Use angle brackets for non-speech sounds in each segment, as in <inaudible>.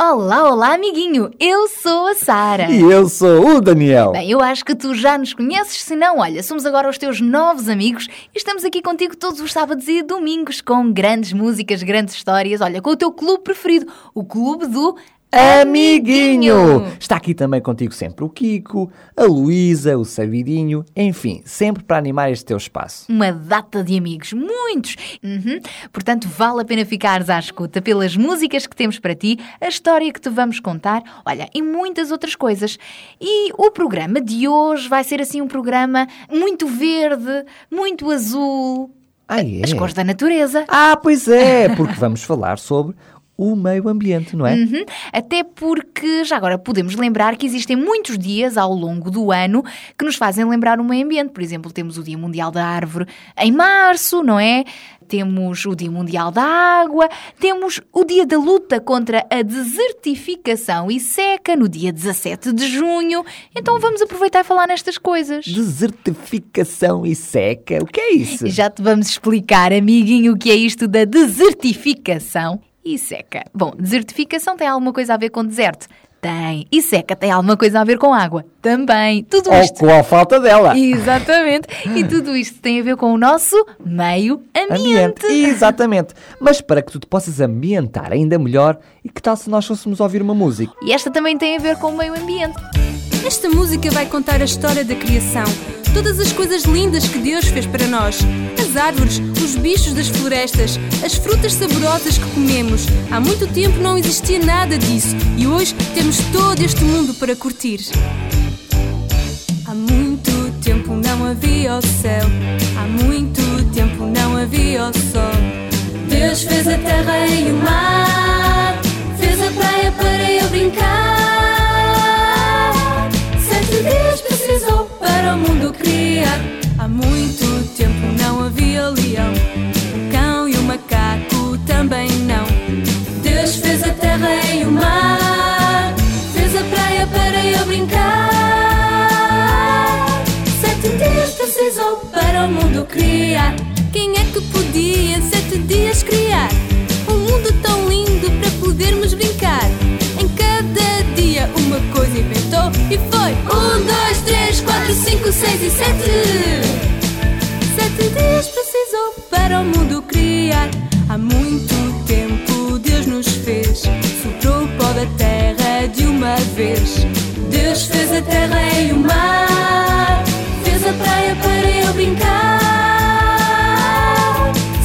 Olá, olá, amiguinho. Eu sou a Sara. E eu sou o Daniel. Bem, eu acho que tu já nos conheces, se não, olha, somos agora os teus novos amigos e estamos aqui contigo todos os sábados e domingos com grandes músicas, grandes histórias, olha, com o teu clube preferido, o clube do Amiguinho! Está aqui também contigo sempre o Kiko, a Luísa, o Sabidinho, enfim, sempre para animar este teu espaço. Uma data de amigos, muitos! Uhum. Portanto, vale a pena ficares à escuta pelas músicas que temos para ti, a história que te vamos contar, olha, e muitas outras coisas. E o programa de hoje vai ser assim um programa muito verde, muito azul, Ah, é? as cores da natureza. Ah, pois é, porque vamos falar sobre o meio ambiente, não é? Uhum. Até porque já agora podemos lembrar que existem muitos dias ao longo do ano que nos fazem lembrar o meio ambiente. Por exemplo, temos o Dia Mundial da Árvore em março, não é? Temos o Dia Mundial da Água, temos o Dia da Luta contra a Desertificação e Seca no dia 17 de junho. Então vamos aproveitar e falar nestas coisas. Desertificação e seca, o que é isso? Já te vamos explicar, amiguinho, o que é isto da desertificação e seca. Bom, desertificação tem alguma coisa a ver com deserto? Tem. E seca tem alguma coisa a ver com água? Também. Tudo Ou isto. com a falta dela. Exatamente. E <laughs> tudo isto tem a ver com o nosso meio ambiente. Exatamente. Mas para que tu te possas ambientar ainda melhor, e que tal se nós fôssemos ouvir uma música? E esta também tem a ver com o meio ambiente. Esta música vai contar a história da criação, todas as coisas lindas que Deus fez para nós. As árvores, os bichos das florestas, as frutas saborosas que comemos. Há muito tempo não existia nada disso e hoje temos todo este mundo para curtir. Há muito tempo não havia o céu, há muito tempo não havia o sol. Deus fez a terra e o mar, fez a praia para eu brincar. Mundo criar. Há muito tempo não havia leão, o cão e o macaco também não. Deus fez a terra e o mar, fez a praia para eu brincar. Sete dias precisou para o mundo criar. Quem é que podia sete dias criar um mundo tão lindo para podermos brincar? Dia uma coisa inventou e foi um, dois, três, quatro, cinco, seis e sete. Sete dias precisou para o mundo criar. Há muito tempo Deus nos fez, soprou o pó da terra de uma vez. Deus fez a terra e o mar, fez a praia para eu brincar.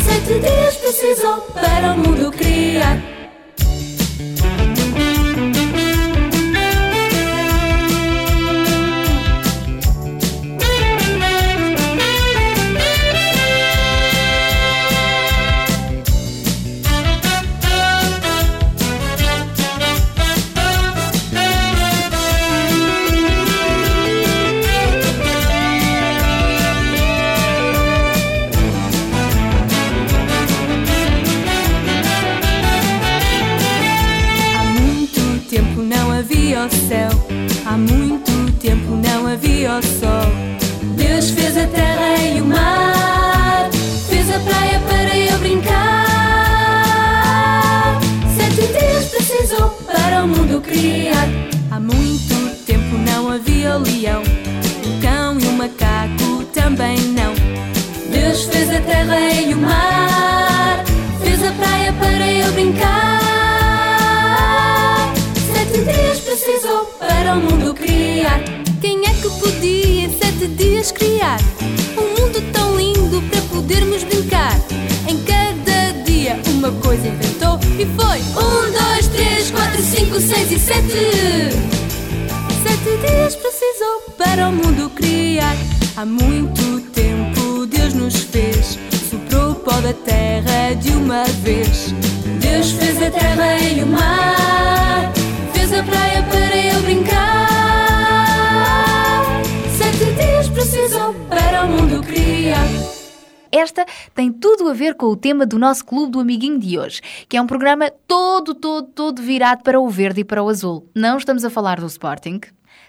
Sete dias precisou para o mundo criar. Não havia o sol. Deus fez a terra e o mar, fez a praia para eu brincar. Sete dias precisou para o mundo criar. Há muito tempo não havia o leão, o cão e o macaco também não. Deus fez a terra e o mar, fez a praia para eu brincar. Sete dias precisou para o mundo criar. Podia em sete dias criar um mundo tão lindo para podermos brincar? Em cada dia uma coisa inventou e foi um, dois, três, quatro, cinco, seis e sete. Sete dias precisou para o mundo criar. Há muito tempo Deus nos fez, soprou o pó da terra de uma vez. Deus fez a terra e o mar, Esta tem tudo a ver com o tema do nosso Clube do Amiguinho de hoje, que é um programa todo, todo, todo virado para o verde e para o azul. Não estamos a falar do Sporting,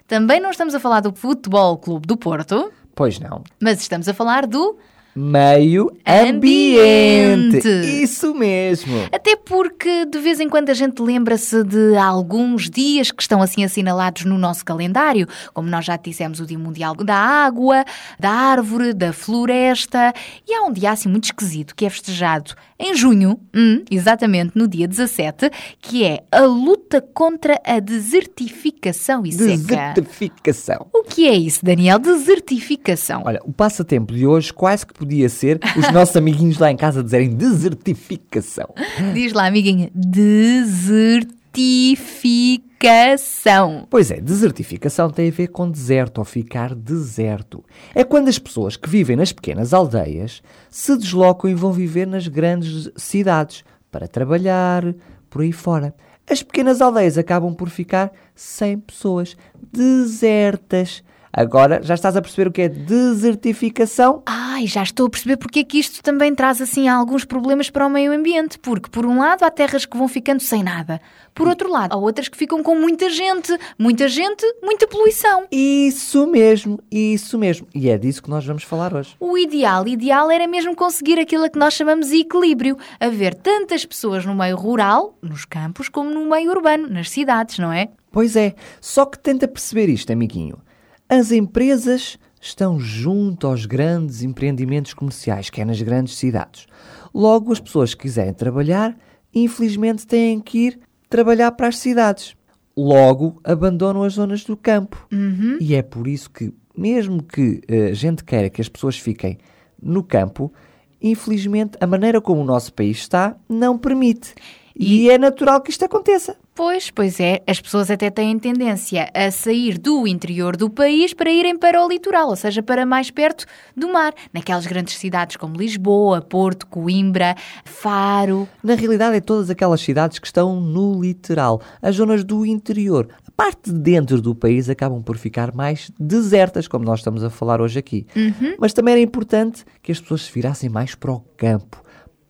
também não estamos a falar do Futebol Clube do Porto, Pois não. mas estamos a falar do Meio Ambiente. ambiente. Isso mesmo. Até porque de vez em quando a gente lembra-se de alguns dias que estão assim assinalados no nosso calendário, como nós já dissemos, o Dia Mundial da Água, da Árvore, da Floresta, e há um dia assim muito esquisito que é festejado em junho, exatamente no dia 17, que é a luta contra a desertificação e seca. Desertificação. O que é isso, Daniel? Desertificação. Olha, o passatempo de hoje quase que podia ser os nossos amiguinhos lá em casa dizerem desertificação. Diz lá, amiguinha. Desertificação. Pois é, desertificação tem a ver com deserto ou ficar deserto. É quando as pessoas que vivem nas pequenas aldeias se deslocam e vão viver nas grandes cidades para trabalhar, por aí fora. As pequenas aldeias acabam por ficar sem pessoas, desertas. Agora já estás a perceber o que é desertificação? Ai, já estou a perceber porque é que isto também traz assim alguns problemas para o meio ambiente. Porque, por um lado, há terras que vão ficando sem nada. Por outro lado, há outras que ficam com muita gente. Muita gente, muita poluição. Isso mesmo, isso mesmo. E é disso que nós vamos falar hoje. O ideal, ideal era mesmo conseguir aquilo a que nós chamamos de equilíbrio. Haver tantas pessoas no meio rural, nos campos, como no meio urbano, nas cidades, não é? Pois é, só que tenta perceber isto, amiguinho. As empresas estão junto aos grandes empreendimentos comerciais, que é nas grandes cidades. Logo, as pessoas que quiserem trabalhar, infelizmente têm que ir trabalhar para as cidades. Logo, abandonam as zonas do campo. E é por isso que, mesmo que eh, a gente queira que as pessoas fiquem no campo, infelizmente a maneira como o nosso país está não permite. E, é natural que isto aconteça. Pois, pois é, as pessoas até têm tendência a sair do interior do país para irem para o litoral, ou seja, para mais perto do mar, naquelas grandes cidades como Lisboa, Porto, Coimbra, Faro. Na realidade, é todas aquelas cidades que estão no litoral, as zonas do interior. A parte de dentro do país acabam por ficar mais desertas, como nós estamos a falar hoje aqui. Mas também era importante que as pessoas se virassem mais para o campo,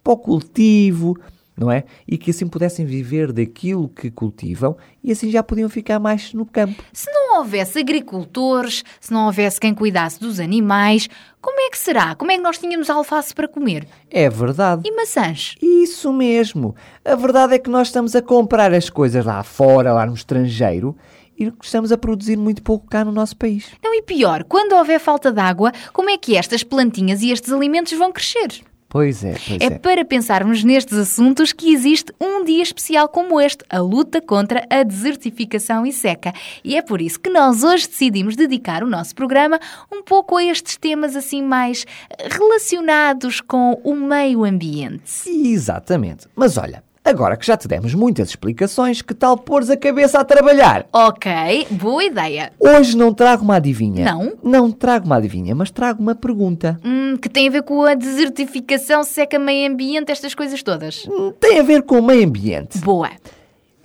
para o cultivo, não é? E que assim pudessem viver daquilo que cultivam e assim já podiam ficar mais no campo. Se não houvesse agricultores, se não houvesse quem cuidasse dos animais, como é que será? Como é que nós tínhamos alface para comer? É verdade. E maçãs? Isso mesmo. A verdade é que nós estamos a comprar as coisas lá fora, lá no estrangeiro, e estamos a produzir muito pouco cá no nosso país. Não, e pior, quando houver falta de água, como é que estas plantinhas e estes alimentos vão crescer? Pois é, pois É é. para pensarmos nestes assuntos que existe um dia especial como este, a luta contra a desertificação e seca. E é por isso que nós hoje decidimos dedicar o nosso programa um pouco a estes temas assim mais eh, relacionados com o meio ambiente. Exatamente. Mas olha, agora que já te demos muitas explicações, que tal pôres a cabeça a trabalhar? Ok, boa ideia. Hoje não trago uma adivinha. Não? Não trago uma adivinha, mas trago uma pergunta. Hum, que tem a ver com a desertificação, seca, meio ambiente, estas coisas todas. Hum, Tem a ver com o meio ambiente. Boa.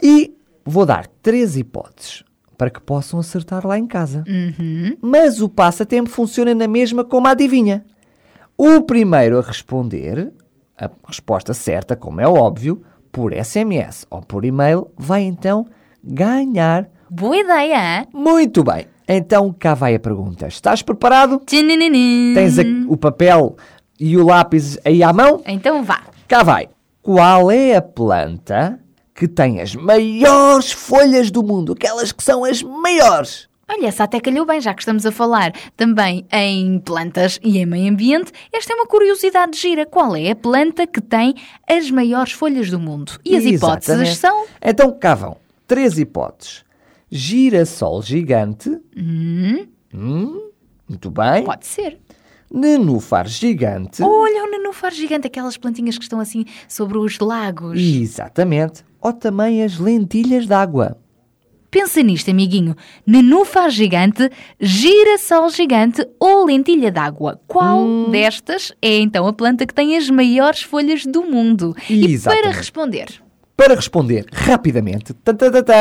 E vou dar três hipóteses para que possam acertar lá em casa. Mas o passatempo funciona na mesma como a adivinha. O primeiro a responder, a resposta certa, como é óbvio, por SMS ou por e-mail, vai então ganhar. Boa ideia? Muito bem. Então cá vai a pergunta. Estás preparado? Tchananana. Tens a- o papel e o lápis aí à mão? Então vá. Cá vai. Qual é a planta que tem as maiores folhas do mundo? Aquelas que são as maiores. Olha, essa até calhou bem, já que estamos a falar também em plantas e em meio ambiente. Esta é uma curiosidade gira. Qual é a planta que tem as maiores folhas do mundo? E as hipóteses Exatamente. são. Então cá vão. Três hipóteses. Girassol gigante. Hum, muito bem. Pode ser. Nenúfar gigante. Olha, o nenúfar gigante, aquelas plantinhas que estão assim sobre os lagos. Exatamente. Ou também as lentilhas d'água. Pensa nisto, amiguinho. Nenúfar gigante, girassol gigante ou lentilha d'água. Qual Hum. destas é então a planta que tem as maiores folhas do mundo? E Exatamente. para responder, Para responder rapidamente,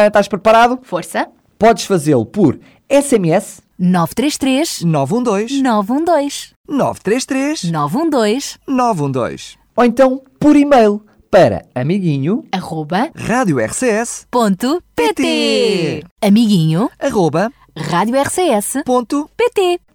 estás preparado? força, Podes fazê-lo por SMS 933 912 912 933 912 912 ou então por e-mail para amiguinho. Arroba, rádio. Amiguinho, arroba. Rádio.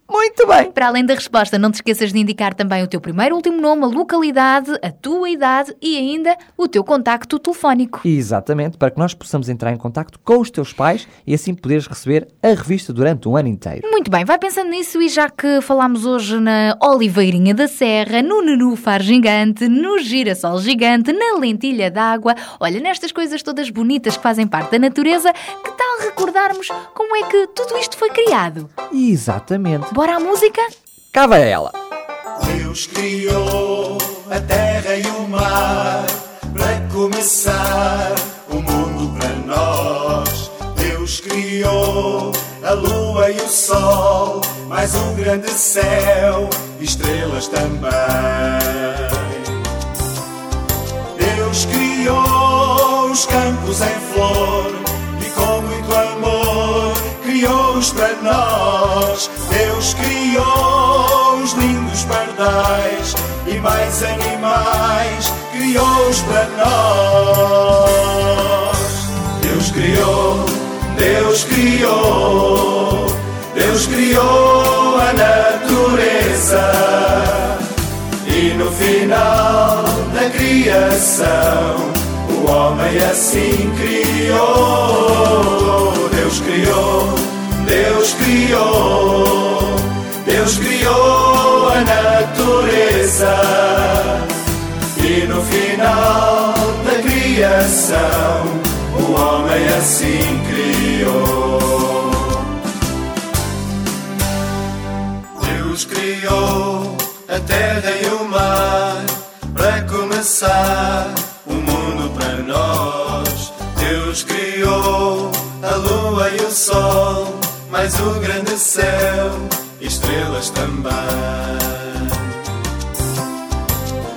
Muito bem Para além da resposta, não te esqueças de indicar também o teu primeiro, último nome, a localidade, a tua idade e ainda o teu contacto telefónico. Exatamente, para que nós possamos entrar em contacto com os teus pais e assim poderes receber a revista durante um ano inteiro. Muito bem, vai pensando nisso e já que falámos hoje na Oliveirinha da Serra, no Nenúfar gigante, no Girassol gigante, na Lentilha d'água, olha, nestas coisas todas bonitas que fazem parte da natureza, que tal recordarmos como é que tudo isto foi criado? Exatamente. Bora à música? Cá vai ela. Deus criou a terra e o mar para começar o mundo para nós. Deus criou a lua e o sol, mais um grande céu, estrelas também. Deus criou os campos em flor criou-os para nós. Deus criou os lindos pardais e mais animais criou-os para nós. Deus criou, Deus criou, Deus criou a natureza. E no final da criação, o homem assim criou. Deus criou, Deus criou, Deus criou a natureza. E no final da criação, o homem assim criou. Deus criou a terra e o mar para começar o mundo para nós. Deus criou a lua e o sol, mais o grande céu, estrelas também.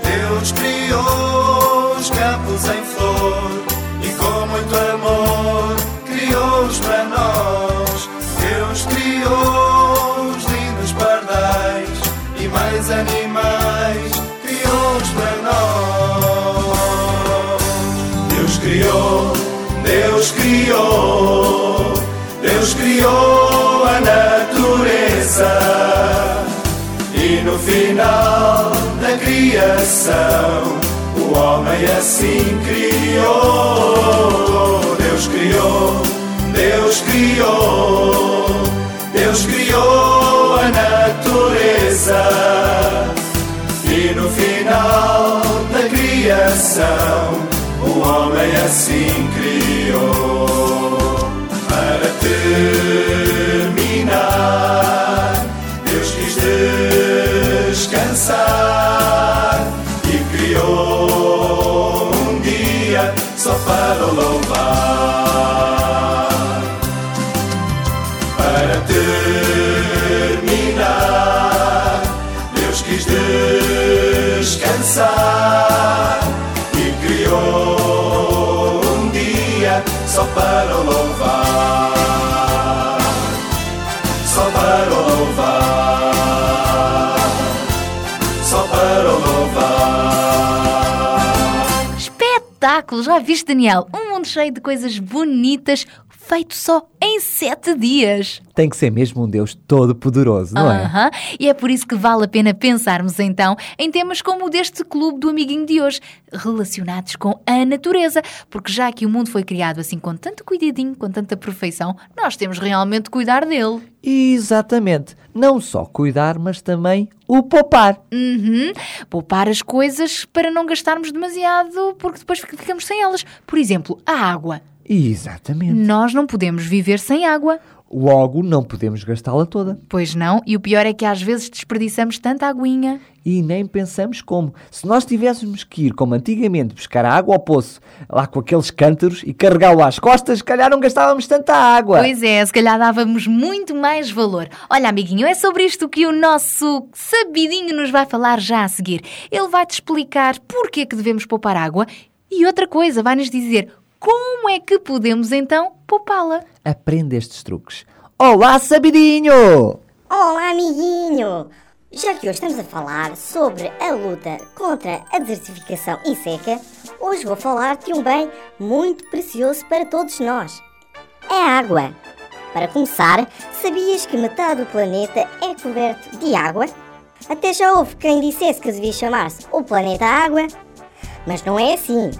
Deus criou os campos em flor e com muito amor criou-os para nós. Deus criou os lindos pardais e mais animais criou-os para nós. Deus criou, Deus criou, Deus criou no final da criação, o homem assim criou. Deus criou, Deus criou, Deus criou a natureza. E no final da criação, o homem assim criou. Para terminar, descansar e criou um dia só para o louvar. Para terminar, Deus quis descansar Espetáculo! Já viste, Daniel? Um mundo cheio de coisas bonitas, feito só em sete dias. Tem que ser mesmo um Deus todo-poderoso, não é? E é por isso que vale a pena pensarmos então em temas como o deste clube do amiguinho de hoje, relacionados com a natureza, porque já que o mundo foi criado assim com tanto cuidadinho, com tanta perfeição, nós temos realmente de cuidar dele. Exatamente. Não só cuidar, mas também o poupar. Uhum. Poupar as coisas para não gastarmos demasiado, porque depois ficamos sem elas. Por exemplo, a água. Exatamente. Nós não podemos viver sem água. Logo, não podemos gastá-la toda. Pois não, e o pior é que às vezes desperdiçamos tanta aguinha. E nem pensamos como. Se nós tivéssemos que ir, como antigamente, buscar a água ao poço, lá com aqueles cântaros e carregá-lo às costas, se calhar não gastávamos tanta água. Pois é, se calhar dávamos muito mais valor. Olha, amiguinho, é sobre isto que o nosso sabidinho nos vai falar já a seguir. Ele vai-te explicar porque é que devemos poupar água e outra coisa, vai-nos dizer como é que podemos então poupá-la. Aprende estes truques. Olá, sabidinho! Olá, amiguinho! Já que hoje estamos a falar sobre a luta contra a desertificação e seca, hoje vou falar de um bem muito precioso para todos nós: é a água. Para começar, sabias que metade do planeta é coberto de água? Até já houve quem dissesse que devia chamar-se o planeta Água, mas não é assim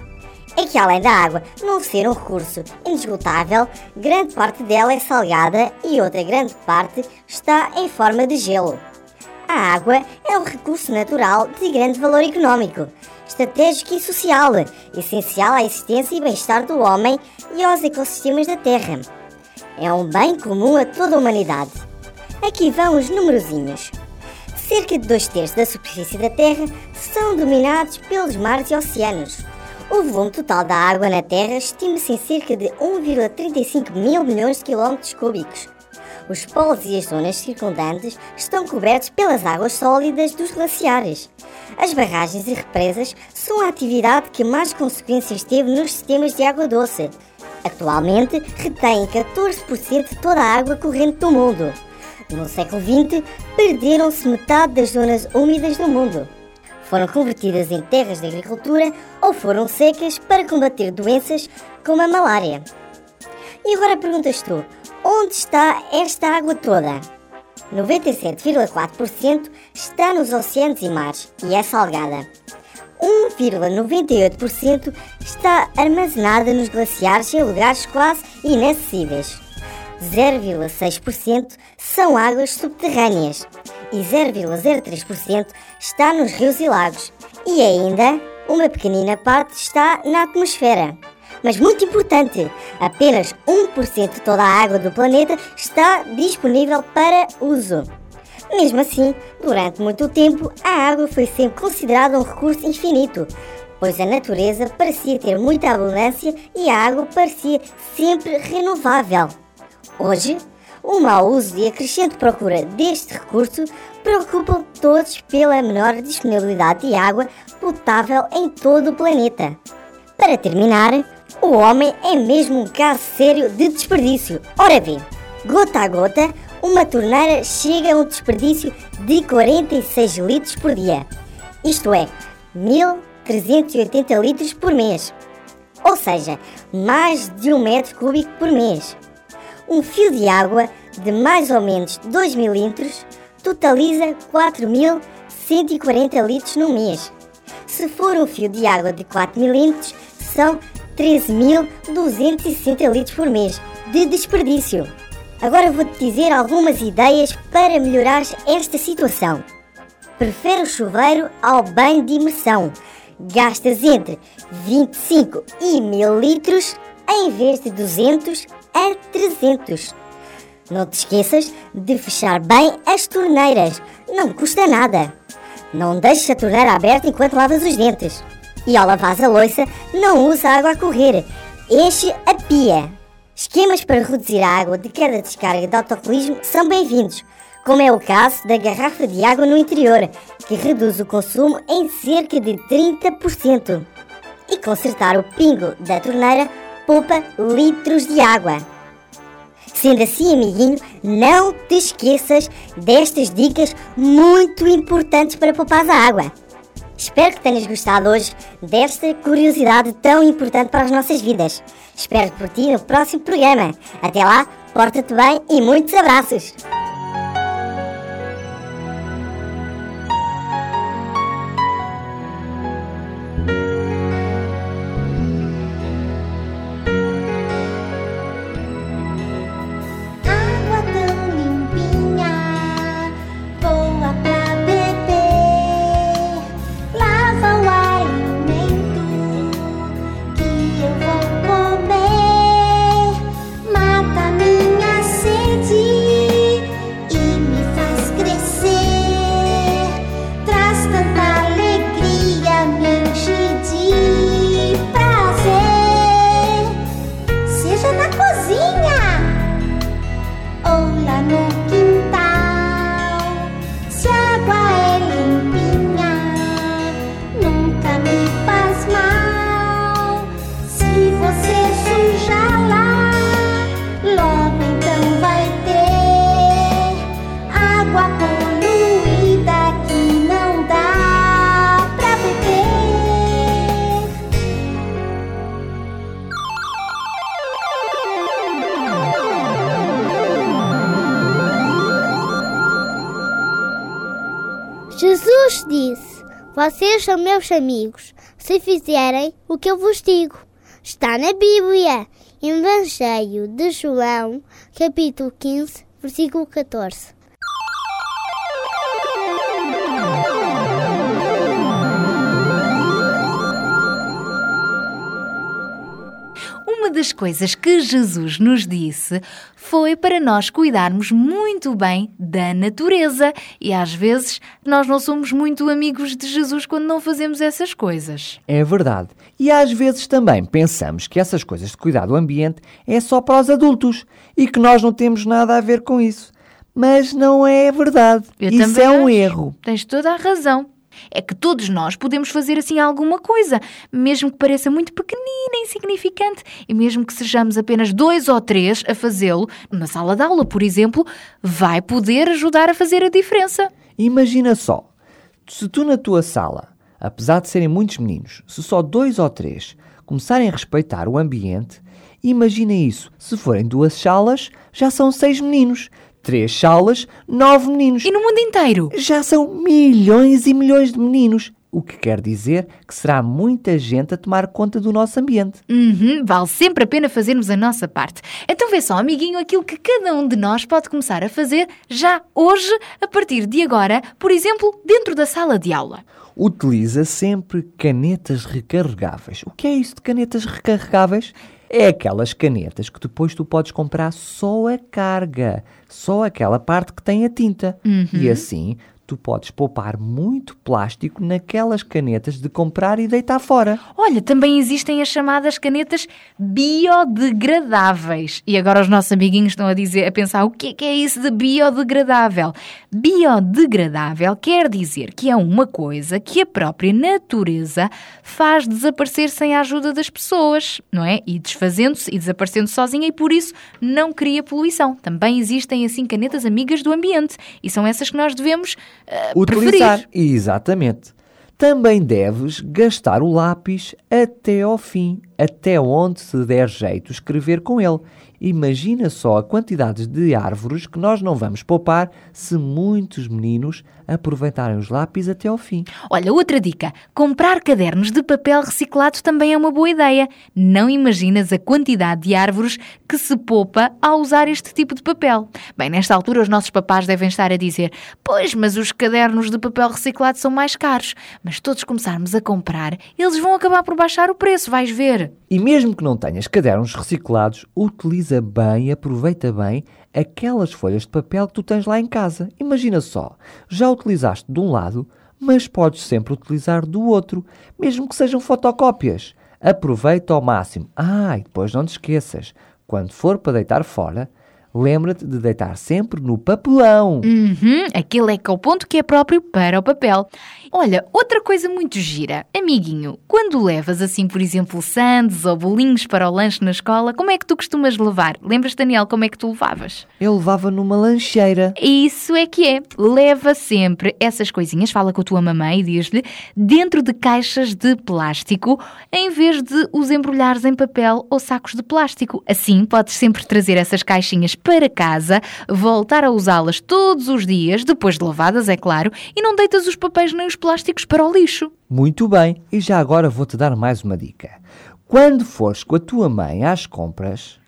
é que além da água não ser um recurso inesgotável, grande parte dela é salgada e outra grande parte está em forma de gelo. A água é um recurso natural de grande valor económico, estratégico e social, essencial à existência e bem-estar do homem e aos ecossistemas da Terra. É um bem comum a toda a humanidade. Aqui vão os numerozinhos. Cerca de dois terços da superfície da Terra são dominados pelos mares e oceanos. O volume total da água na Terra estima-se em cerca de 1,35 mil milhões de quilómetros cúbicos. Os polos e as zonas circundantes estão cobertos pelas águas sólidas dos glaciares. As barragens e represas são a atividade que mais consequências teve nos sistemas de água doce. Atualmente, retêm 14% de toda a água corrente do mundo. No século XX, perderam-se metade das zonas úmidas do mundo foram convertidas em terras de agricultura ou foram secas para combater doenças como a malária. E agora perguntas tu, onde está esta água toda? 97,4% está nos oceanos e mares e é salgada. 1,98% está armazenada nos glaciares em lugares quase inacessíveis. 0,6% são águas subterrâneas e 0,03% está nos rios e lagos. E ainda, uma pequenina parte está na atmosfera. Mas muito importante, apenas 1% de toda a água do planeta está disponível para uso. Mesmo assim, durante muito tempo, a água foi sempre considerada um recurso infinito, pois a natureza parecia ter muita abundância e a água parecia sempre renovável. Hoje, o mau uso e a crescente procura deste recurso preocupam todos pela menor disponibilidade de água potável em todo o planeta. Para terminar, o homem é mesmo um caso sério de desperdício. Ora bem, gota a gota, uma torneira chega a um desperdício de 46 litros por dia. Isto é, 1380 litros por mês. Ou seja, mais de um metro cúbico por mês. Um fio de água de mais ou menos 2 milímetros totaliza 4.140 litros no mês. Se for um fio de água de 4 milímetros, são 13.260 litros por mês de desperdício. Agora vou-te dizer algumas ideias para melhorar esta situação. Prefere o chuveiro ao banho de imersão. Gastas entre 25 e 1000 litros em vez de 200 a 300. Não te esqueças de fechar bem as torneiras, não custa nada. Não deixes a torneira aberta enquanto lavas os dentes. E ao lavar a louça, não usa água a correr, enche a pia. Esquemas para reduzir a água de cada descarga de autocolismo são bem-vindos, como é o caso da garrafa de água no interior, que reduz o consumo em cerca de 30%. E consertar o pingo da torneira poupa litros de água. Sendo assim, amiguinho, não te esqueças destas dicas muito importantes para poupar a água. Espero que tenhas gostado hoje desta curiosidade tão importante para as nossas vidas. Espero por ti no próximo programa. Até lá, porta-te bem e muitos abraços! Meus amigos se fizerem o que eu vos digo. Está na Bíblia, Evangelho de João, capítulo 15, versículo 14. Uma das coisas que Jesus nos disse foi para nós cuidarmos muito bem da natureza. E às vezes nós não somos muito amigos de Jesus quando não fazemos essas coisas. É verdade. E às vezes também pensamos que essas coisas de cuidar do ambiente é só para os adultos e que nós não temos nada a ver com isso. Mas não é verdade. Eu isso é um acho. erro. Tens toda a razão. É que todos nós podemos fazer assim alguma coisa, mesmo que pareça muito pequenina, insignificante, e mesmo que sejamos apenas dois ou três a fazê-lo, numa sala de aula, por exemplo, vai poder ajudar a fazer a diferença. Imagina só, se tu na tua sala, apesar de serem muitos meninos, se só dois ou três começarem a respeitar o ambiente, imagina isso. Se forem duas salas, já são seis meninos. Três salas, nove meninos. E no mundo inteiro? Já são milhões e milhões de meninos. O que quer dizer que será muita gente a tomar conta do nosso ambiente. Uhum, vale sempre a pena fazermos a nossa parte. Então vê só, amiguinho, aquilo que cada um de nós pode começar a fazer já hoje, a partir de agora, por exemplo, dentro da sala de aula. Utiliza sempre canetas recarregáveis. O que é isso de canetas recarregáveis? É aquelas canetas que depois tu podes comprar só a carga, só aquela parte que tem a tinta. E assim tu podes poupar muito plástico naquelas canetas de comprar e deitar fora. Olha, também existem as chamadas canetas biodegradáveis. E agora os nossos amiguinhos estão a dizer, a pensar, o que é, que é isso de biodegradável? Biodegradável quer dizer que é uma coisa que a própria natureza faz desaparecer sem a ajuda das pessoas, não é? E desfazendo-se e desaparecendo sozinha e por isso não cria poluição. Também existem assim canetas amigas do ambiente e são essas que nós devemos ah, Utilizar. preferir. Exatamente. Também deves gastar o lápis até ao fim, até onde se der jeito escrever com ele. Imagina só a quantidade de árvores que nós não vamos poupar se muitos meninos aproveitarem os lápis até ao fim. Olha, outra dica: comprar cadernos de papel reciclado também é uma boa ideia. Não imaginas a quantidade de árvores que se poupa ao usar este tipo de papel. Bem, nesta altura os nossos papás devem estar a dizer: Pois, mas os cadernos de papel reciclado são mais caros. Mas todos começarmos a comprar, eles vão acabar por baixar o preço, vais ver. E mesmo que não tenhas cadernos reciclados, utiliza bem, aproveita bem aquelas folhas de papel que tu tens lá em casa. Imagina só, já utilizaste de um lado, mas podes sempre utilizar do outro, mesmo que sejam fotocópias. Aproveita ao máximo. Ah, e depois não te esqueças, quando for para deitar fora, lembra-te de deitar sempre no papelão. Uhum, aquele é que é o ponto que é próprio para o papel. Olha, outra coisa muito gira. Amiguinho, quando levas assim, por exemplo, sandes ou bolinhos para o lanche na escola, como é que tu costumas levar? Lembras, Daniel, como é que tu levavas? Eu levava numa lancheira. Isso é que é. Leva sempre essas coisinhas, fala com a tua mamãe e diz-lhe, dentro de caixas de plástico, em vez de os embrulhares em papel ou sacos de plástico. Assim, podes sempre trazer essas caixinhas para casa, voltar a usá-las todos os dias, depois de lavadas, é claro, e não deitas os papéis nem os plásticos para o lixo. Muito bem, e já agora vou-te dar mais uma dica. Quando fores com a tua mãe às compras,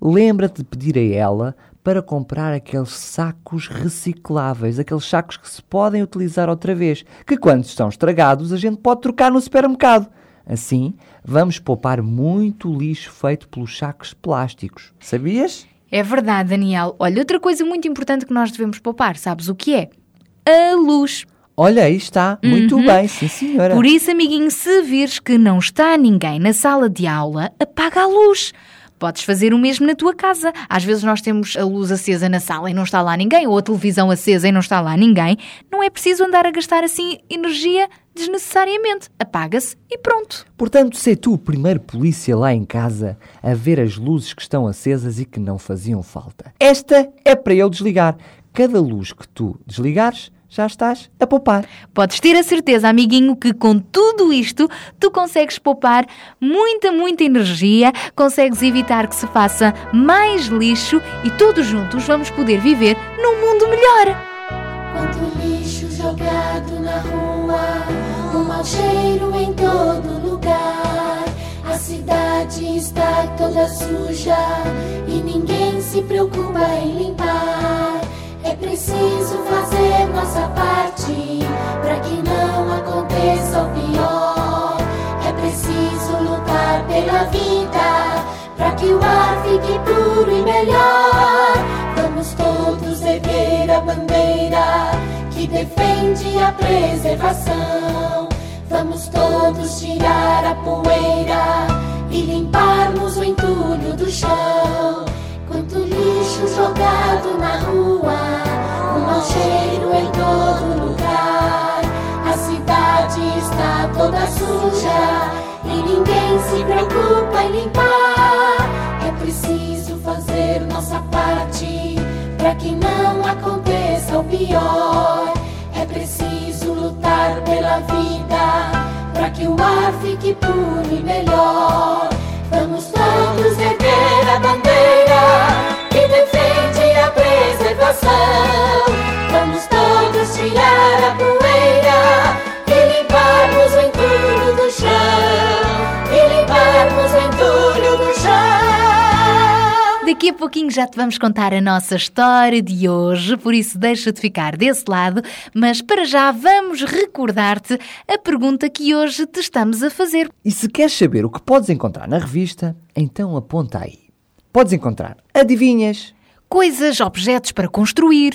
lembra-te de pedir a ela para comprar aqueles sacos recicláveis, aqueles sacos que se podem utilizar outra vez, que quando estão estragados a gente pode trocar no supermercado. Assim, vamos poupar muito lixo feito pelos sacos plásticos. Sabias? É verdade, Daniel. Olha, outra coisa muito importante que nós devemos poupar, sabes o que é? A luz. Olha, aí está. Muito bem, sim senhora. Por isso, amiguinho, se vires que não está ninguém na sala de aula, apaga a luz. Podes fazer o mesmo na tua casa. Às vezes nós temos a luz acesa na sala e não está lá ninguém, ou a televisão acesa e não está lá ninguém. Não é preciso andar a gastar assim energia desnecessariamente. Apaga-se e pronto. Portanto, sei tu o primeiro polícia lá em casa a ver as luzes que estão acesas e que não faziam falta. Esta é para eu desligar. Cada luz que tu desligares, já estás a poupar. Podes ter a certeza, amiguinho, que com tudo isto tu consegues poupar muita, muita energia, consegues evitar que se faça mais lixo e todos juntos vamos poder viver num mundo melhor. Quanto lixo jogado na rua, mau cheiro em todo lugar. A cidade está toda suja e ninguém se preocupa em limpar. É preciso fazer nossa parte para que não aconteça o pior. É preciso lutar pela vida para que o ar fique puro e melhor. Vamos todos erguer a bandeira que defende a preservação. Vamos todos tirar a poeira e limparmos o entulho do chão. Quanto lixo jogado na rua, um mau cheiro em todo lugar. A cidade está toda suja e ninguém se preocupa em limpar. É preciso fazer nossa parte para que não aconteça o pior. É preciso lutar pela vida para que o ar fique puro e melhor. Vamos todos erguer a bandeira que defende a preservação. Vamos todos tirar a poeira Daqui a pouquinho já te vamos contar a nossa história de hoje, por isso deixa de ficar desse lado, mas para já vamos recordar-te a pergunta que hoje te estamos a fazer. E se queres saber o que podes encontrar na revista, então aponta aí. Podes encontrar adivinhas, Coisas, objetos para construir,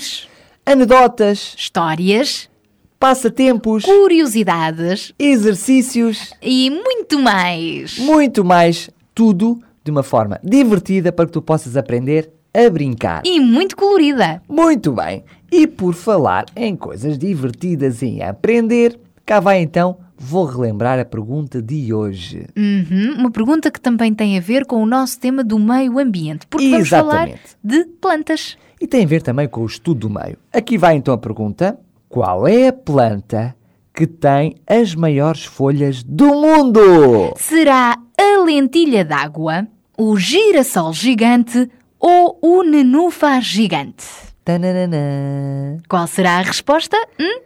anedotas, histórias, passatempos, curiosidades exercícios, e muito mais. muito mais, tudo de uma forma divertida para que tu possas aprender a brincar. E muito colorida. Muito bem. E por falar em coisas divertidas e em aprender, cá vai então, vou relembrar a pergunta de hoje. Uhum, uma pergunta que também tem a ver com o nosso tema do meio ambiente, porque vamos falar Exatamente. de plantas. E tem a ver também com o estudo do meio. Aqui vai então a pergunta: qual é a planta que tem as maiores folhas do mundo? Será a lentilha d'água, o girassol gigante ou o nenúfar gigante? Tananana. Qual será a resposta? Hum?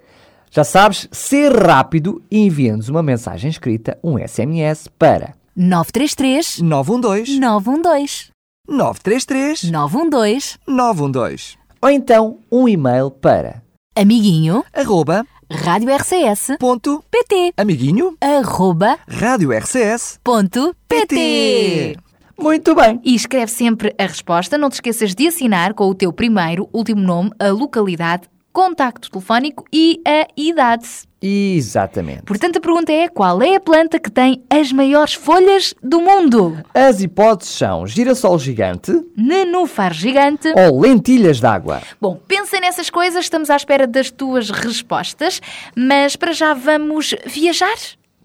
Já sabes, ser rápido e envia-nos uma mensagem escrita, um SMS para 933 912 912 933 912 912 ou então um e-mail para Amiguinho arroba Rádio RCS ponto PT amiguinho arroba rádio RCS ponto PT Muito bem. E escreve sempre a resposta. Não te esqueças de assinar com o teu primeiro, último nome, a localidade, contacto telefónico e a idade. Exatamente. Portanto, a pergunta é: qual é a planta que tem as maiores folhas do mundo? As hipóteses são girassol gigante Nenúfar gigante. ou lentilhas d'água. Bom, pensa nessas coisas, estamos à espera das tuas respostas, mas para já vamos viajar?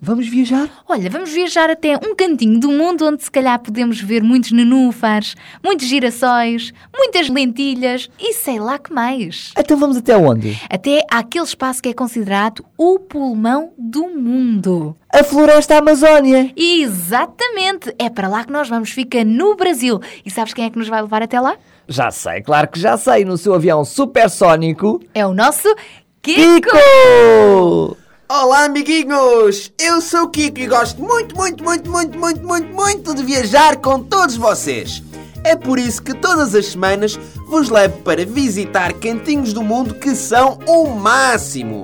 Vamos viajar? Olha, vamos viajar até um cantinho do mundo onde se calhar podemos ver muitos nenúfares, muitos girassóis, muitas lentilhas e sei lá que mais. Então vamos até onde? Até àquele espaço que é considerado o pulmão do mundo. A floresta Amazónia. Exatamente! É para lá que nós vamos, fica no Brasil. E sabes quem é que nos vai levar até lá? Já sei, claro que já sei, no seu avião supersónico. É o nosso Kiko! Kiko! Olá, amiguinhos! Eu sou o Kiko e gosto muito, muito, muito, muito, muito, muito, muito de viajar com todos vocês. É por isso que todas as semanas vos levo para visitar cantinhos do mundo que são o máximo.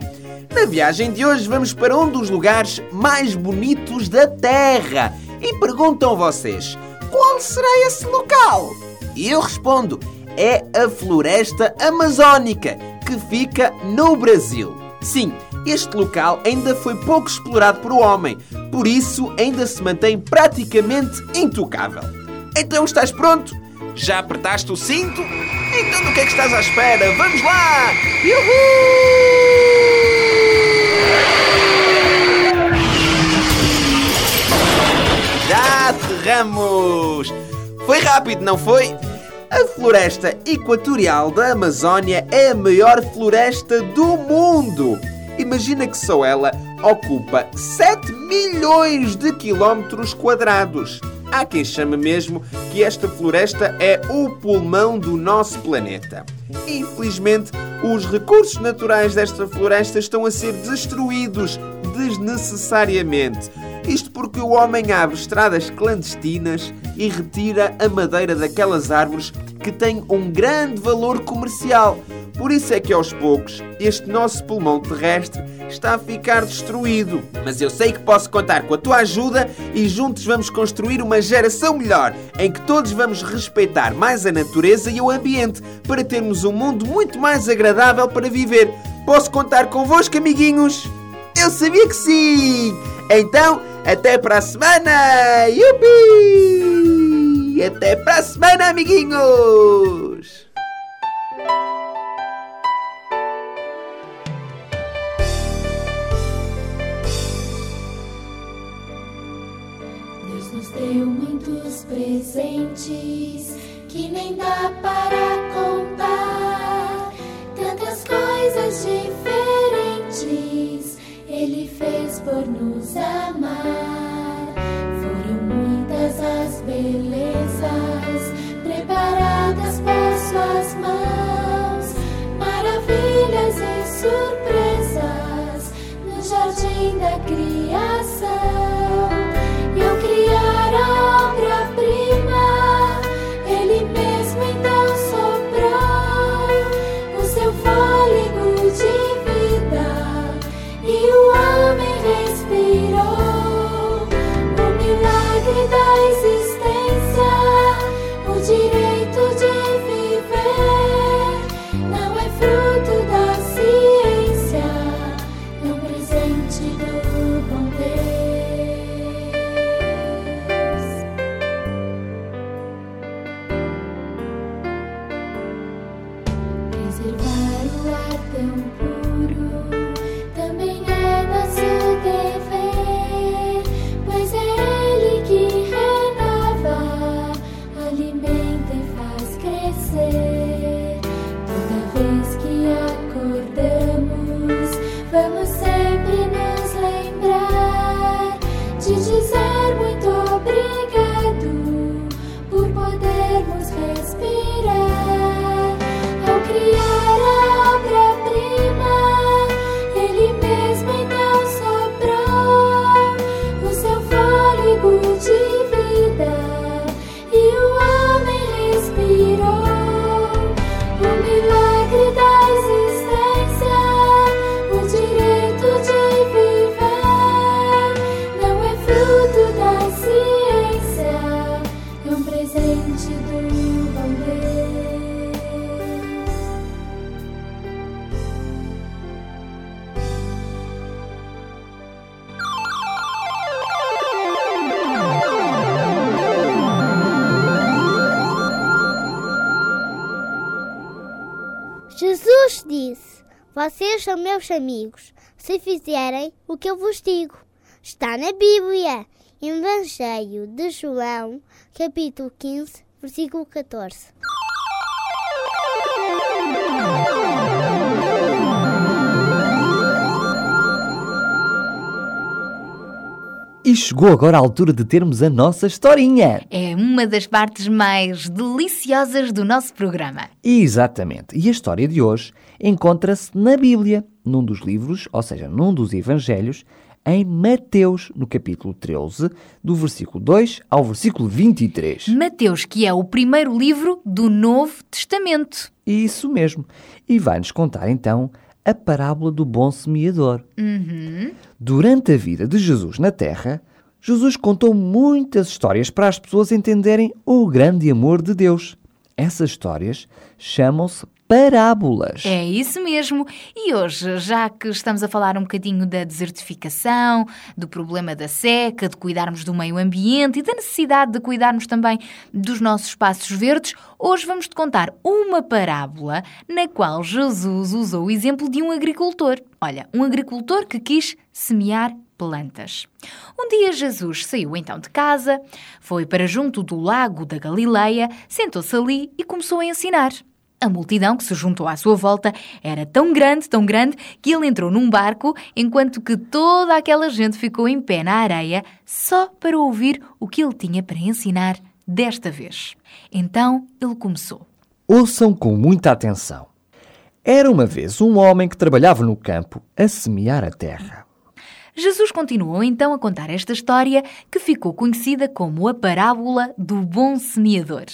Na viagem de hoje vamos para um dos lugares mais bonitos da Terra e perguntam vocês: qual será esse local? E eu respondo: é a Floresta Amazónica, que fica no Brasil. Sim, este local ainda foi pouco explorado por o homem, por isso ainda se mantém praticamente intocável. Então estás pronto? Já apertaste o cinto? Então do que é que estás à espera? Vamos lá! Yuhu! Já aterramos! Foi rápido, não foi? A floresta equatorial da Amazónia é a maior floresta do mundo. Imagina que só ela ocupa 7 milhões de quilómetros quadrados. Há quem chame mesmo que esta floresta é o pulmão do nosso planeta. Infelizmente, os recursos naturais desta floresta estão a ser destruídos desnecessariamente. Isto porque o homem abre estradas clandestinas e retira a madeira daquelas árvores que têm um grande valor comercial. Por isso é que aos poucos este nosso pulmão terrestre está a ficar destruído. Mas eu sei que posso contar com a tua ajuda e juntos vamos construir uma geração melhor, em que todos vamos respeitar mais a natureza e o ambiente, para termos um mundo muito mais agradável para viver. Posso contar convosco, amiguinhos? Eu sabia que sim! Então, até para a semana! Yupi! Até para a semana, amiguinhos! Presentes que nem dá para contar. Tantas coisas diferentes Ele fez por nos amar. Do. Jesus disse: Vocês são meus amigos se fizerem o que eu vos digo. Está na Bíblia, Evangelho de João, capítulo 15, versículo 14. E chegou agora a altura de termos a nossa historinha. É uma das partes mais deliciosas do nosso programa. Exatamente. E a história de hoje encontra-se na Bíblia, num dos livros, ou seja, num dos Evangelhos, em Mateus, no capítulo 13, do versículo 2 ao versículo 23. Mateus, que é o primeiro livro do Novo Testamento. Isso mesmo. E vai-nos contar então a parábola do bom semeador. Durante a vida de Jesus na Terra, Jesus contou muitas histórias para as pessoas entenderem o grande amor de Deus. Essas histórias chamam-se parábolas. É isso mesmo. E hoje, já que estamos a falar um bocadinho da desertificação, do problema da seca, de cuidarmos do meio ambiente e da necessidade de cuidarmos também dos nossos espaços verdes, hoje vamos-te contar uma parábola na qual Jesus usou o exemplo de um agricultor. Olha, um agricultor que quis semear plantas. Um dia Jesus saiu então de casa, foi para junto do lago da Galileia, sentou-se ali e começou a ensinar. A multidão que se juntou à sua volta era tão grande, tão grande, que ele entrou num barco, enquanto que toda aquela gente ficou em pé na areia só para ouvir o que ele tinha para ensinar desta vez. Então ele começou. Ouçam com muita atenção. Era uma vez um homem que trabalhava no campo a semear a terra. Jesus continuou então a contar esta história que ficou conhecida como a parábola do bom semeador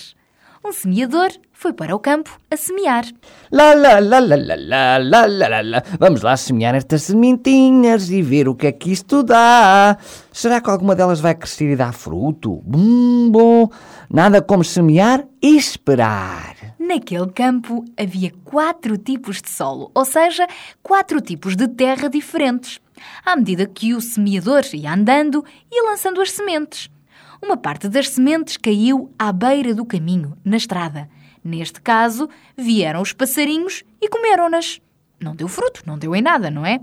um semeador foi para o campo a semear. Lá, lá, lá, lá, lá, lá, lá, lá, lá, Vamos lá semear estas sementinhas e ver o que é que isto dá. Será que alguma delas vai crescer e dar fruto? Bum, bom, nada como semear e esperar. Naquele campo havia quatro tipos de solo, ou seja, quatro tipos de terra diferentes. À medida que o semeador ia andando, ia lançando as sementes. Uma parte das sementes caiu à beira do caminho, na estrada. Neste caso, vieram os passarinhos e comeram-nas. Não deu fruto, não deu em nada, não é?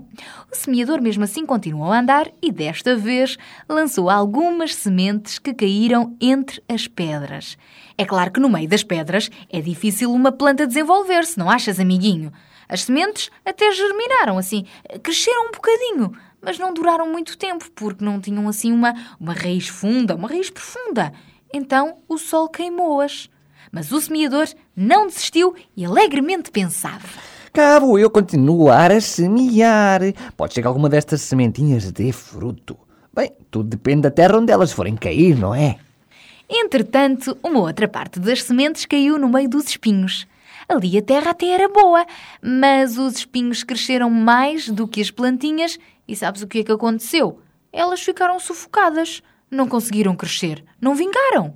O semeador mesmo assim continuou a andar e desta vez lançou algumas sementes que caíram entre as pedras. É claro que no meio das pedras é difícil uma planta desenvolver-se, não achas, amiguinho? As sementes até germinaram, assim, cresceram um bocadinho, mas não duraram muito tempo, porque não tinham assim uma, uma raiz funda, uma raiz profunda. Então o sol queimou-as. Mas o semeador não desistiu e alegremente pensava. Vou eu continuar a semear. Pode ser que alguma destas sementinhas dê fruto. Bem, tudo depende da terra onde elas forem cair, não é? Entretanto, uma outra parte das sementes caiu no meio dos espinhos. Ali a terra até era boa, mas os espinhos cresceram mais do que as plantinhas e sabes o que é que aconteceu? Elas ficaram sufocadas, não conseguiram crescer, não vingaram.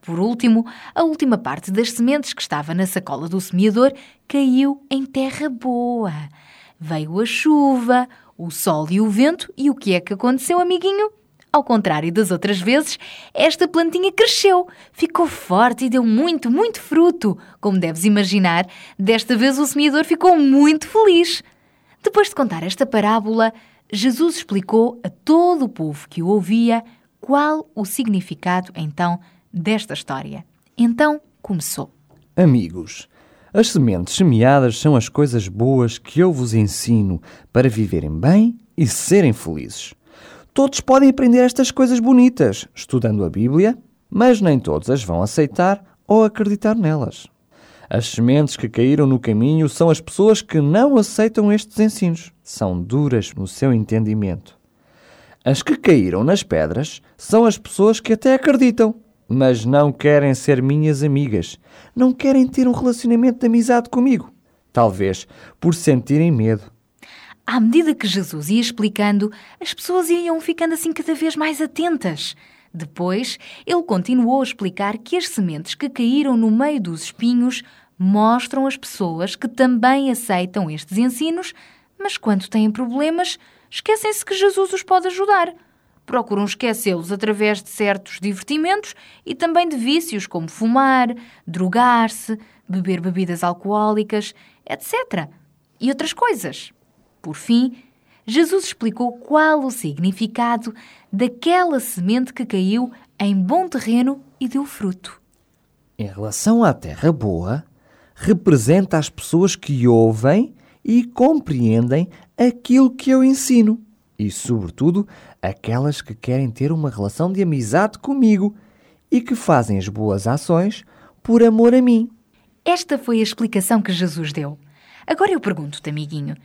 Por último, a última parte das sementes que estava na sacola do semeador caiu em terra boa. Veio a chuva, o sol e o vento, e o que é que aconteceu, amiguinho? Ao contrário das outras vezes, esta plantinha cresceu, ficou forte e deu muito, muito fruto. Como deves imaginar, desta vez o semeador ficou muito feliz. Depois de contar esta parábola, Jesus explicou a todo o povo que o ouvia qual o significado então desta história. Então começou. Amigos, as sementes semeadas são as coisas boas que eu vos ensino para viverem bem e serem felizes. Todos podem aprender estas coisas bonitas estudando a Bíblia, mas nem todos as vão aceitar ou acreditar nelas. As sementes que caíram no caminho são as pessoas que não aceitam estes ensinos. São duras no seu entendimento. As que caíram nas pedras são as pessoas que até acreditam, mas não querem ser minhas amigas. Não querem ter um relacionamento de amizade comigo. Talvez por sentirem medo. À medida que Jesus ia explicando, as pessoas iam ficando assim cada vez mais atentas. Depois, ele continuou a explicar que as sementes que caíram no meio dos espinhos mostram as pessoas que também aceitam estes ensinos, mas quando têm problemas, esquecem-se que Jesus os pode ajudar. Procuram esquecê-los através de certos divertimentos e também de vícios como fumar, drogar-se, beber bebidas alcoólicas, etc. E outras coisas. Por fim, Jesus explicou qual o significado daquela semente que caiu em bom terreno e deu fruto. Em relação à terra boa, representa as pessoas que ouvem e compreendem aquilo que eu ensino e, sobretudo, aquelas que querem ter uma relação de amizade comigo e que fazem as boas ações por amor a mim. Esta foi a explicação que Jesus deu. Agora eu pergunto-te, amiguinho,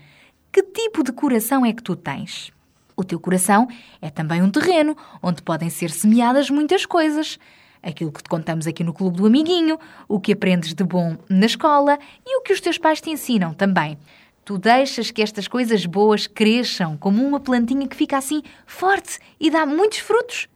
que tipo de coração é que tu tens? O teu coração é também um terreno onde podem ser semeadas muitas coisas. Aquilo que te contamos aqui no Clube do Amiguinho, o que aprendes de bom na escola e o que os teus pais te ensinam também. Tu deixas que estas coisas boas cresçam como uma plantinha que fica assim forte e dá muitos frutos.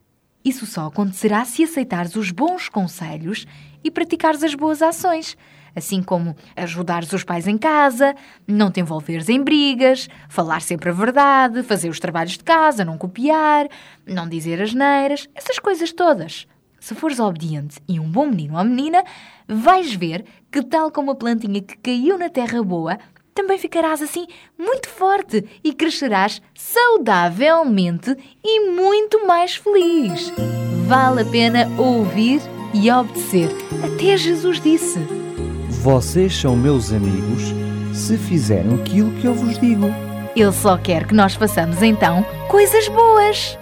Isso só acontecerá se aceitares os bons conselhos e praticares as boas ações assim como ajudares os pais em casa, não te envolveres em brigas, falar sempre a verdade, fazer os trabalhos de casa, não copiar, não dizer asneiras, essas coisas todas. Se fores obediente e um bom menino ou menina, vais ver que, tal como a plantinha que caiu na terra boa, também ficarás assim muito forte e crescerás saudavelmente e muito mais feliz. Vale a pena ouvir e obedecer. Até Jesus disse. Vocês são meus amigos se fizerem aquilo que eu vos digo. Ele só quer que nós façamos então coisas boas.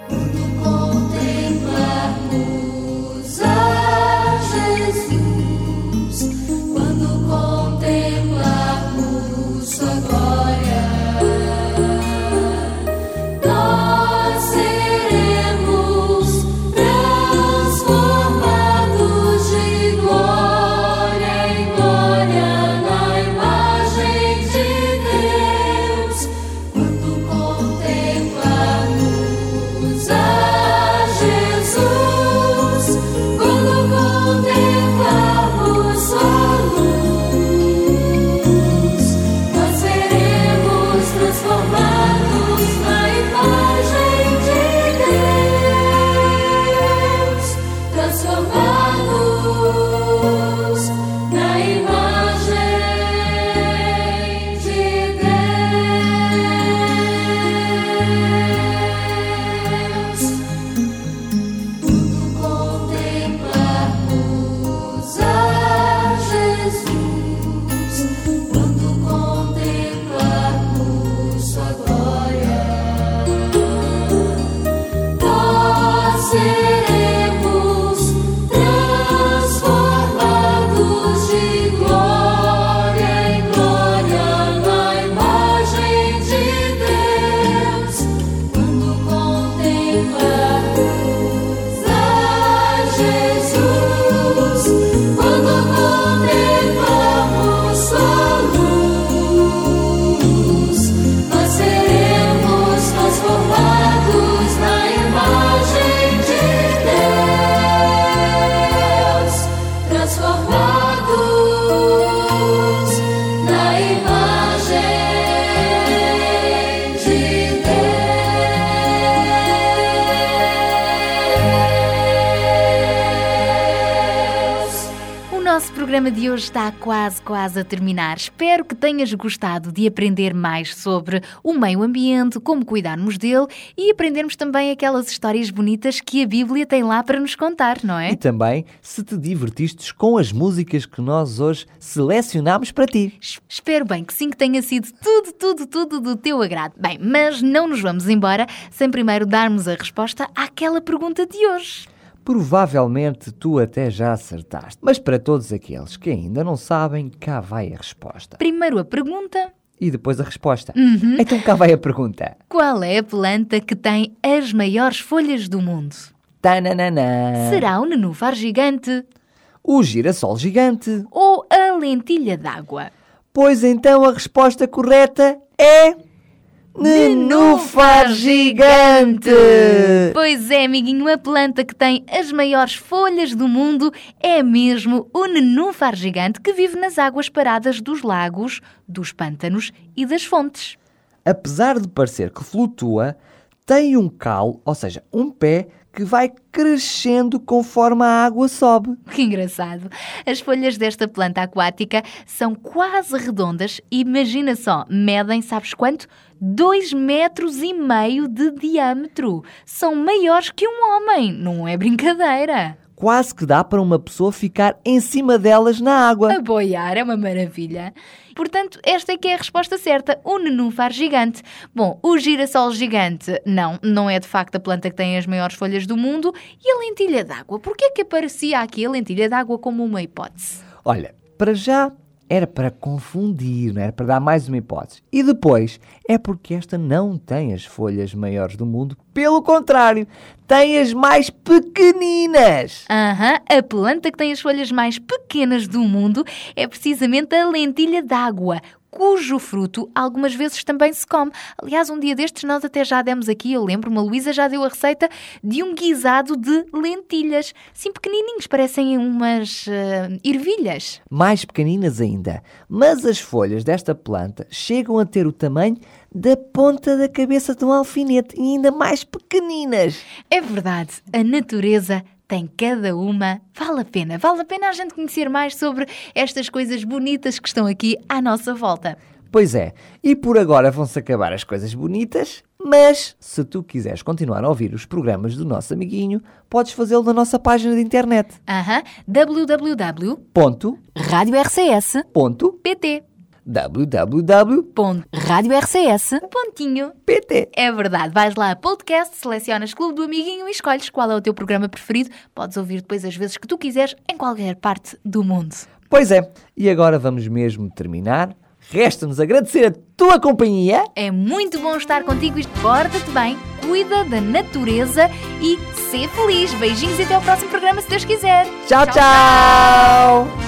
Hoje está quase, quase a terminar. Espero que tenhas gostado de aprender mais sobre o meio ambiente, como cuidarmos dele e aprendermos também aquelas histórias bonitas que a Bíblia tem lá para nos contar, não é? E também se te divertistes com as músicas que nós hoje selecionámos para ti. Es- Espero bem que sim, que tenha sido tudo, tudo, tudo do teu agrado. Bem, mas não nos vamos embora sem primeiro darmos a resposta àquela pergunta de hoje. Provavelmente tu até já acertaste, mas para todos aqueles que ainda não sabem, cá vai a resposta. Primeiro a pergunta: E depois a resposta. Então cá vai a pergunta. qual é a planta que tem as maiores folhas do mundo? Tananana. Será o nenúfar gigante O girassol gigante. ou a lentilha d'água? Pois então a resposta correta é. Nenúfar gigante! Pois é, amiguinho, a planta que tem as maiores folhas do mundo é mesmo o nenúfar gigante que vive nas águas paradas dos lagos, dos pântanos e das fontes. Apesar de parecer que flutua, tem um calo, ou seja, um pé que vai crescendo conforme a água sobe. Que engraçado! As folhas desta planta aquática são quase redondas e imagina só, medem, sabes quanto? 2 metros e meio de diâmetro. São maiores que um homem, não é brincadeira. Quase que dá para uma pessoa ficar em cima delas na água. A boiar é uma maravilha. Portanto, esta é que é a resposta certa, o nenúfar gigante. Bom, o girassol gigante, não, não é de facto a planta que tem as maiores folhas do mundo. E a lentilha d'água? Porquê é que aparecia aqui a lentilha d'água como uma hipótese? Olha, para já era para confundir, não era para dar mais uma hipótese. E depois é porque esta não tem as folhas maiores do mundo, pelo contrário, tem as mais pequeninas. Aham, a planta que tem as folhas mais pequenas do mundo é precisamente a lentilha d'água, cujo fruto algumas vezes também se come. Aliás, um dia destes nós até já demos aqui, eu lembro-me, a Luísa já deu a receita de um guisado de lentilhas. Sim, pequenininhos, parecem umas eh, ervilhas. Mais pequeninas ainda. Mas as folhas desta planta chegam a ter o tamanho da ponta da cabeça de um alfinete e ainda mais pequeninas. É verdade, a natureza tem cada uma. Vale a pena, vale a pena a gente conhecer mais sobre estas coisas bonitas que estão aqui à nossa volta. Pois é, e por agora vão-se acabar as coisas bonitas Mas, se tu quiseres continuar a ouvir os programas do nosso amiguinho, podes fazê-lo na nossa página de internet. Aham, www.pt Ponto, Rádio RCS. ponto, www. Ponto. Rádio RCS. Pontinho. PT. É verdade, vais lá a podcast, selecionas Clube do Amiguinho e escolhes qual é o teu programa preferido. Podes ouvir depois as vezes que tu quiseres em qualquer parte do mundo. Pois é, e agora vamos mesmo terminar. Resta-nos agradecer a tua companhia. É muito bom estar contigo e porta-te bem, cuida da natureza e ser feliz. Beijinhos e até ao próximo programa, se Deus quiser. Tchau, tchau. Vês